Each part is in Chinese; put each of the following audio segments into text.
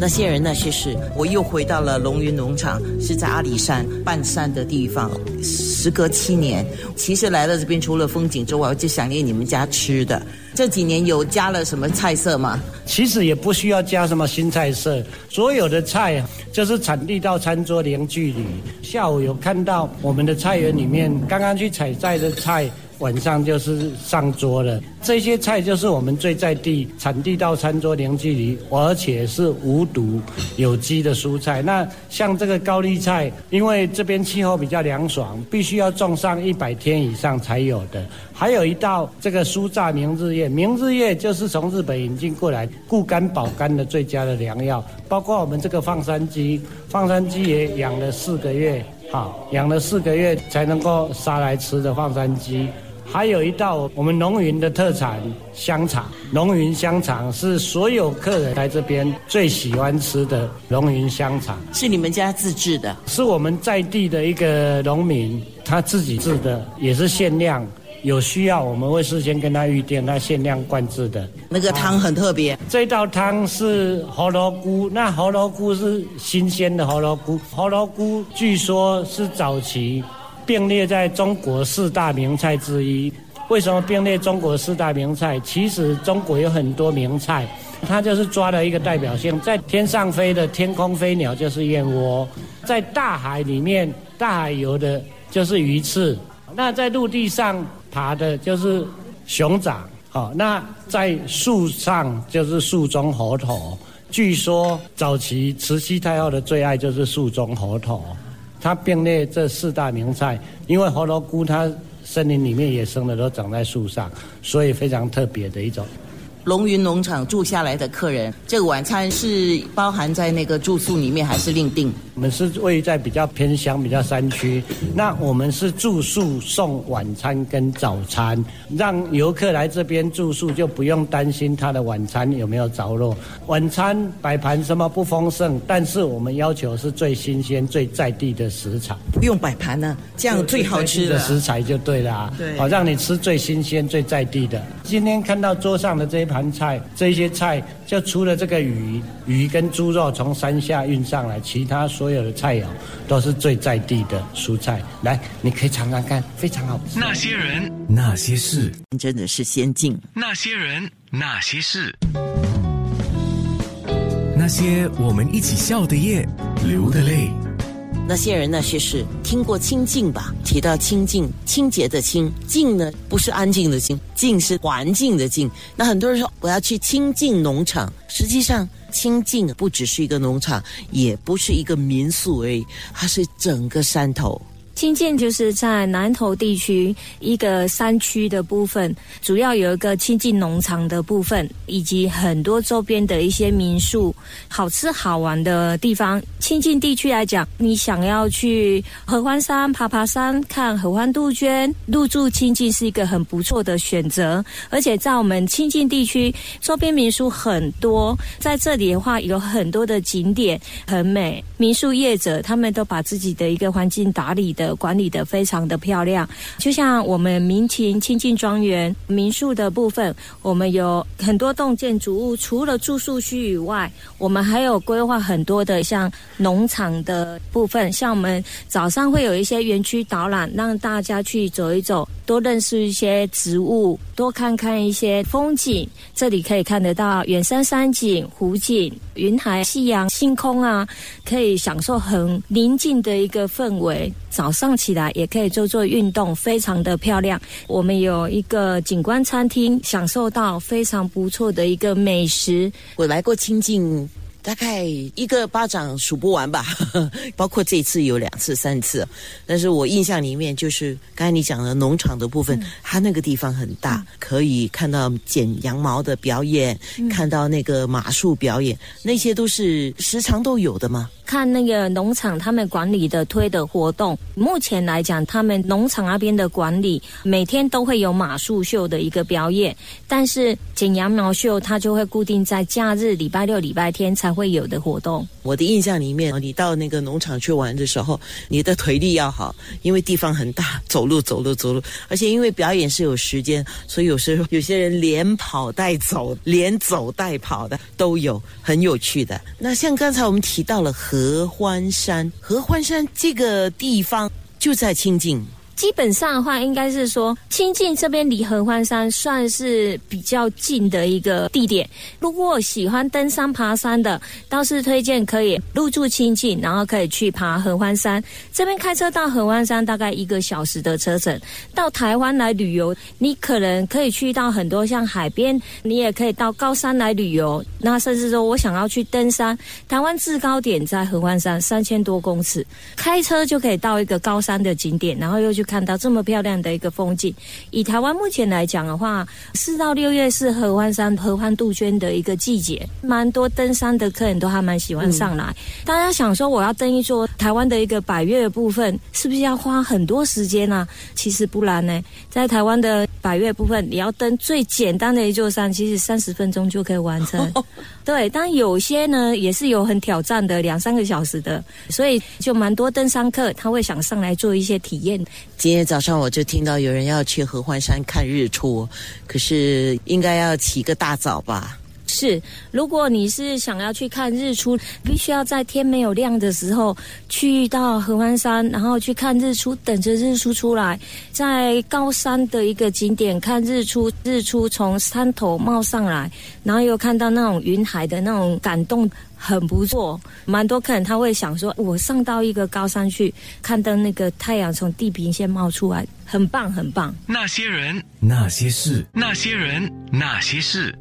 那些人那些事，我又回到了龙云农场，是在阿里山半山的地方。时隔七年，其实来了这边，除了风景之外，我就想念你们家吃的。这几年有加了什么菜色吗？其实也不需要加什么新菜色，所有的菜就是产地到餐桌零距离。下午有看到我们的菜园里面刚刚去采摘的菜。晚上就是上桌了，这些菜就是我们最在地、产地到餐桌零距离，而且是无毒、有机的蔬菜。那像这个高丽菜，因为这边气候比较凉爽，必须要种上一百天以上才有的。还有一道这个酥炸明日叶，明日叶就是从日本引进过来，固肝保肝的最佳的良药。包括我们这个放山鸡，放山鸡也养了四个月，好养了四个月才能够杀来吃的放山鸡。还有一道我们龙云的特产香肠，龙云香肠是所有客人来这边最喜欢吃的龙云香肠，是你们家自制的，是我们在地的一个农民他自己制的，也是限量，有需要我们会事先跟他预定，他限量灌制的。那个汤很特别，这道汤是胡萝菇，那胡萝菇是新鲜的胡萝菇，胡萝菇据说是早期。并列在中国四大名菜之一。为什么并列中国四大名菜？其实中国有很多名菜，它就是抓了一个代表性。在天上飞的天空飞鸟就是燕窝，在大海里面大海游的就是鱼翅，那在陆地上爬的就是熊掌。好，那在树上就是树中猴头。据说早期慈禧太后的最爱就是树中猴头。它并列这四大名菜，因为猴头菇它森林里面野生的都长在树上，所以非常特别的一种。龙云农场住下来的客人，这个晚餐是包含在那个住宿里面，还是另定？我们是位于在比较偏乡、比较山区，那我们是住宿送晚餐跟早餐，让游客来这边住宿就不用担心他的晚餐有没有着落。晚餐摆盘什么不丰盛，但是我们要求是最新鲜、最在地的食材。不用摆盘呢，这样最好吃的食材就对了。啊对，好让你吃最新鲜、最在地的。今天看到桌上的这一盘菜，这些菜就除了这个鱼，鱼跟猪肉从山下运上来，其他所有的菜肴都是最在地的蔬菜。来，你可以尝尝看，非常好吃。那些人，那些事，真的是先进。那些人，那些事，那些我们一起笑的夜，流的泪。那些人那些事，听过清净吧？提到清净，清洁的清，净呢不是安静的静，净是环境的净。那很多人说我要去清净农场，实际上清净不只是一个农场，也不是一个民宿而已，它是整个山头。清境就是在南投地区一个山区的部分，主要有一个清境农场的部分，以及很多周边的一些民宿，好吃好玩的地方。清境地区来讲，你想要去合欢山爬爬山、看合欢杜鹃，入住清境是一个很不错的选择。而且在我们清境地区周边民宿很多，在这里的话有很多的景点很美，民宿业者他们都把自己的一个环境打理的。管理的非常的漂亮，就像我们民情清净庄园民宿的部分，我们有很多栋建筑物，除了住宿区以外，我们还有规划很多的像农场的部分，像我们早上会有一些园区导览，让大家去走一走，多认识一些植物，多看看一些风景。这里可以看得到远山山景、湖景、云海、夕阳、星空啊，可以享受很宁静的一个氛围。早上起来也可以做做运动，非常的漂亮。我们有一个景观餐厅，享受到非常不错的一个美食。我来过清境。大概一个巴掌数不完吧，包括这次有两次、三次。但是我印象里面就是刚才你讲的农场的部分，它那个地方很大，可以看到剪羊毛的表演，看到那个马术表演，那些都是时常都有的吗？看那个农场他们管理的推的活动，目前来讲，他们农场那边的管理每天都会有马术秀的一个表演，但是剪羊毛秀它就会固定在假日礼拜六、礼拜天才。才会有的活动。我的印象里面，你到那个农场去玩的时候，你的腿力要好，因为地方很大，走路走路走路，而且因为表演是有时间，所以有时候有些人连跑带走，连走带跑的都有，很有趣的。那像刚才我们提到了合欢山，合欢山这个地方就在清境。基本上的话，应该是说清境这边离合欢山算是比较近的一个地点。如果喜欢登山爬山的，倒是推荐可以入住清境，然后可以去爬合欢山。这边开车到合欢山大概一个小时的车程。到台湾来旅游，你可能可以去到很多像海边，你也可以到高山来旅游。那甚至说我想要去登山，台湾制高点在合欢山三千多公尺，开车就可以到一个高山的景点，然后又去。看到这么漂亮的一个风景，以台湾目前来讲的话，四到六月是合欢山合欢杜鹃的一个季节，蛮多登山的客人都还蛮喜欢上来。大家想说，我要登一座台湾的一个百越的部分，是不是要花很多时间呢？其实不然呢，在台湾的百越部分，你要登最简单的一座山，其实三十分钟就可以完成。对，但有些呢也是有很挑战的，两三个小时的，所以就蛮多登山客他会想上来做一些体验。今天早上我就听到有人要去合欢山看日出，可是应该要起个大早吧？是，如果你是想要去看日出，必须要在天没有亮的时候去到合欢山，然后去看日出，等着日出出来，在高山的一个景点看日出，日出从山头冒上来，然后又看到那种云海的那种感动。很不错，蛮多客人他会想说，我上到一个高山去，看到那个太阳从地平线冒出来，很棒很棒。那些人，那些事，那些人，那些事，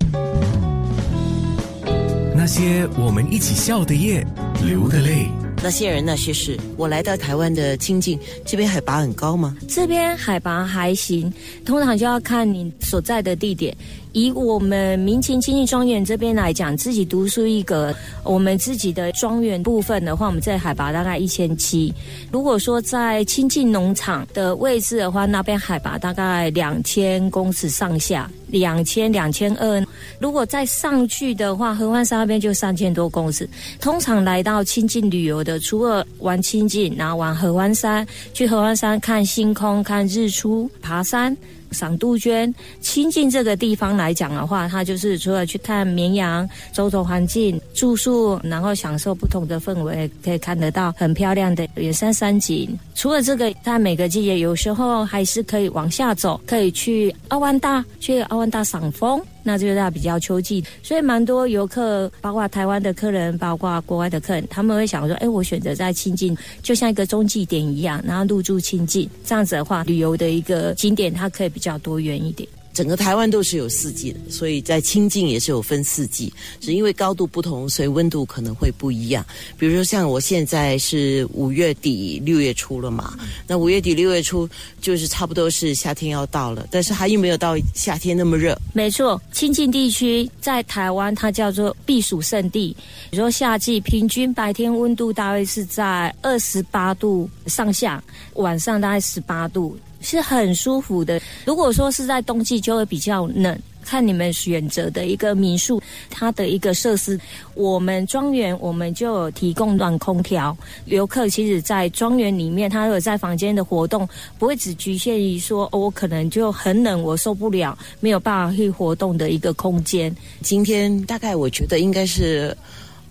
那些我们一起笑的夜，流的泪。那些人那些事，我来到台湾的清境，这边海拔很高吗？这边海拔还行，通常就要看你所在的地点。以我们民勤经济庄园这边来讲，自己独树一格。我们自己的庄园部分的话，我们在海拔大概一千七。如果说在亲近农场的位置的话，那边海拔大概两千公尺上下，两千两千二。如果再上去的话，合欢山那边就三千多公尺。通常来到亲近旅游的，除了玩亲近，然后玩合欢山，去合欢山看星空、看日出、爬山。赏杜鹃，亲近这个地方来讲的话，它就是除了去看绵羊，周遭环境，住宿，然后享受不同的氛围，可以看得到很漂亮的远山山景。除了这个，它每个季节有时候还是可以往下走，可以去奥万大，去奥万大赏枫。那就是在比较秋季，所以蛮多游客，包括台湾的客人，包括国外的客人，他们会想说：，哎，我选择在清境，就像一个中继点一样，然后入住清境，这样子的话，旅游的一个景点，它可以比较多元一点。整个台湾都是有四季的，所以在清境也是有分四季，只因为高度不同，所以温度可能会不一样。比如说像我现在是五月底六月初了嘛，那五月底六月初就是差不多是夏天要到了，但是还又没有到夏天那么热。没错，清境地区在台湾它叫做避暑胜地。你说夏季平均白天温度大概是在二十八度上下，晚上大概十八度。是很舒服的。如果说是在冬季，就会比较冷。看你们选择的一个民宿，它的一个设施，我们庄园我们就有提供暖空调。游客其实，在庄园里面，他有在房间的活动，不会只局限于说，我可能就很冷，我受不了，没有办法去活动的一个空间。今天大概我觉得应该是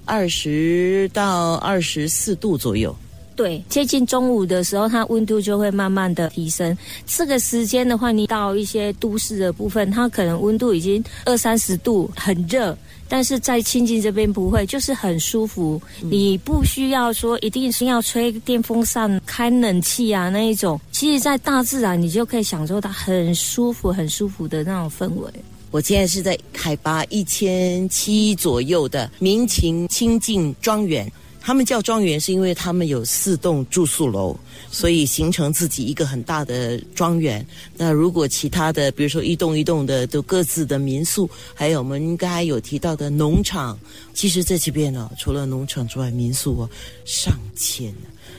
二十到二十四度左右。对，接近中午的时候，它温度就会慢慢的提升。这个时间的话，你到一些都市的部分，它可能温度已经二三十度，很热。但是在亲近这边不会，就是很舒服。你不需要说一定是要吹电风扇、开冷气啊那一种。其实，在大自然，你就可以享受到很舒服、很舒服的那种氛围。我现在是在海拔一千七左右的民情清境庄园。他们叫庄园，是因为他们有四栋住宿楼，所以形成自己一个很大的庄园。那如果其他的，比如说一栋一栋的，都各自的民宿，还有我们刚才有提到的农场，其实在这边呢，除了农场之外，民宿哦上千。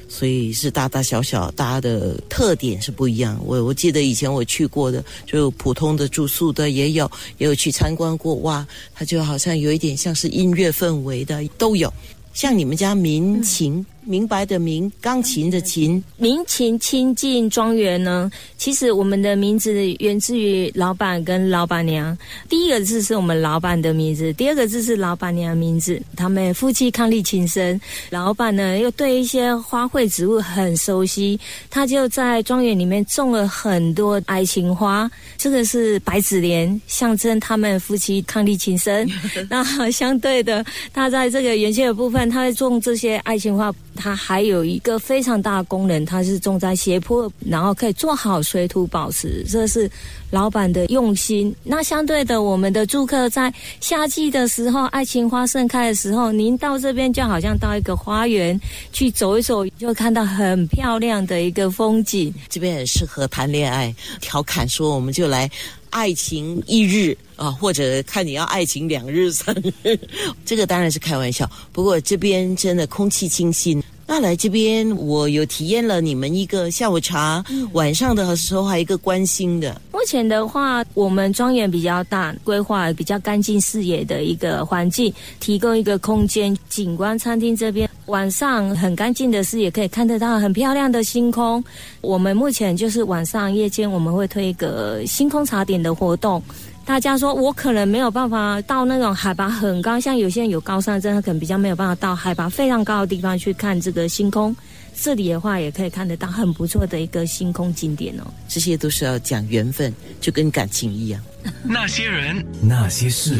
所以是大大小小，大家的特点是不一样。我我记得以前我去过的，就普通的住宿的也有，也有去参观过，哇，它就好像有一点像是音乐氛围的都有。像你们家民情。明白的明，钢琴的琴，民情亲近庄园呢？其实我们的名字源自于老板跟老板娘。第一个字是我们老板的名字，第二个字是老板娘名字。他们夫妻伉俪情深，老板呢又对一些花卉植物很熟悉，他就在庄园里面种了很多爱情花。这个是白子莲，象征他们夫妻伉俪情深。那相对的，他在这个园区的部分，他会种这些爱情花。它还有一个非常大的功能，它是种在斜坡，然后可以做好水土保持，这是老板的用心。那相对的，我们的住客在夏季的时候，爱情花盛开的时候，您到这边就好像到一个花园去走一走，就看到很漂亮的一个风景。这边很适合谈恋爱，调侃说我们就来爱情一日啊，或者看你要爱情两日三日，这个当然是开玩笑。不过这边真的空气清新。那来这边，我有体验了你们一个下午茶，晚上的时候还有一个关心的。目前的话，我们庄园比较大，规划比较干净视野的一个环境，提供一个空间。景观餐厅这边晚上很干净的视野，可以看得到很漂亮的星空。我们目前就是晚上夜间我们会推一个星空茶点的活动。大家说，我可能没有办法到那种海拔很高，像有些人有高山症，他可能比较没有办法到海拔非常高的地方去看这个星空。这里的话，也可以看得到很不错的一个星空景点哦。这些都是要讲缘分，就跟感情一样。那些人，那些事。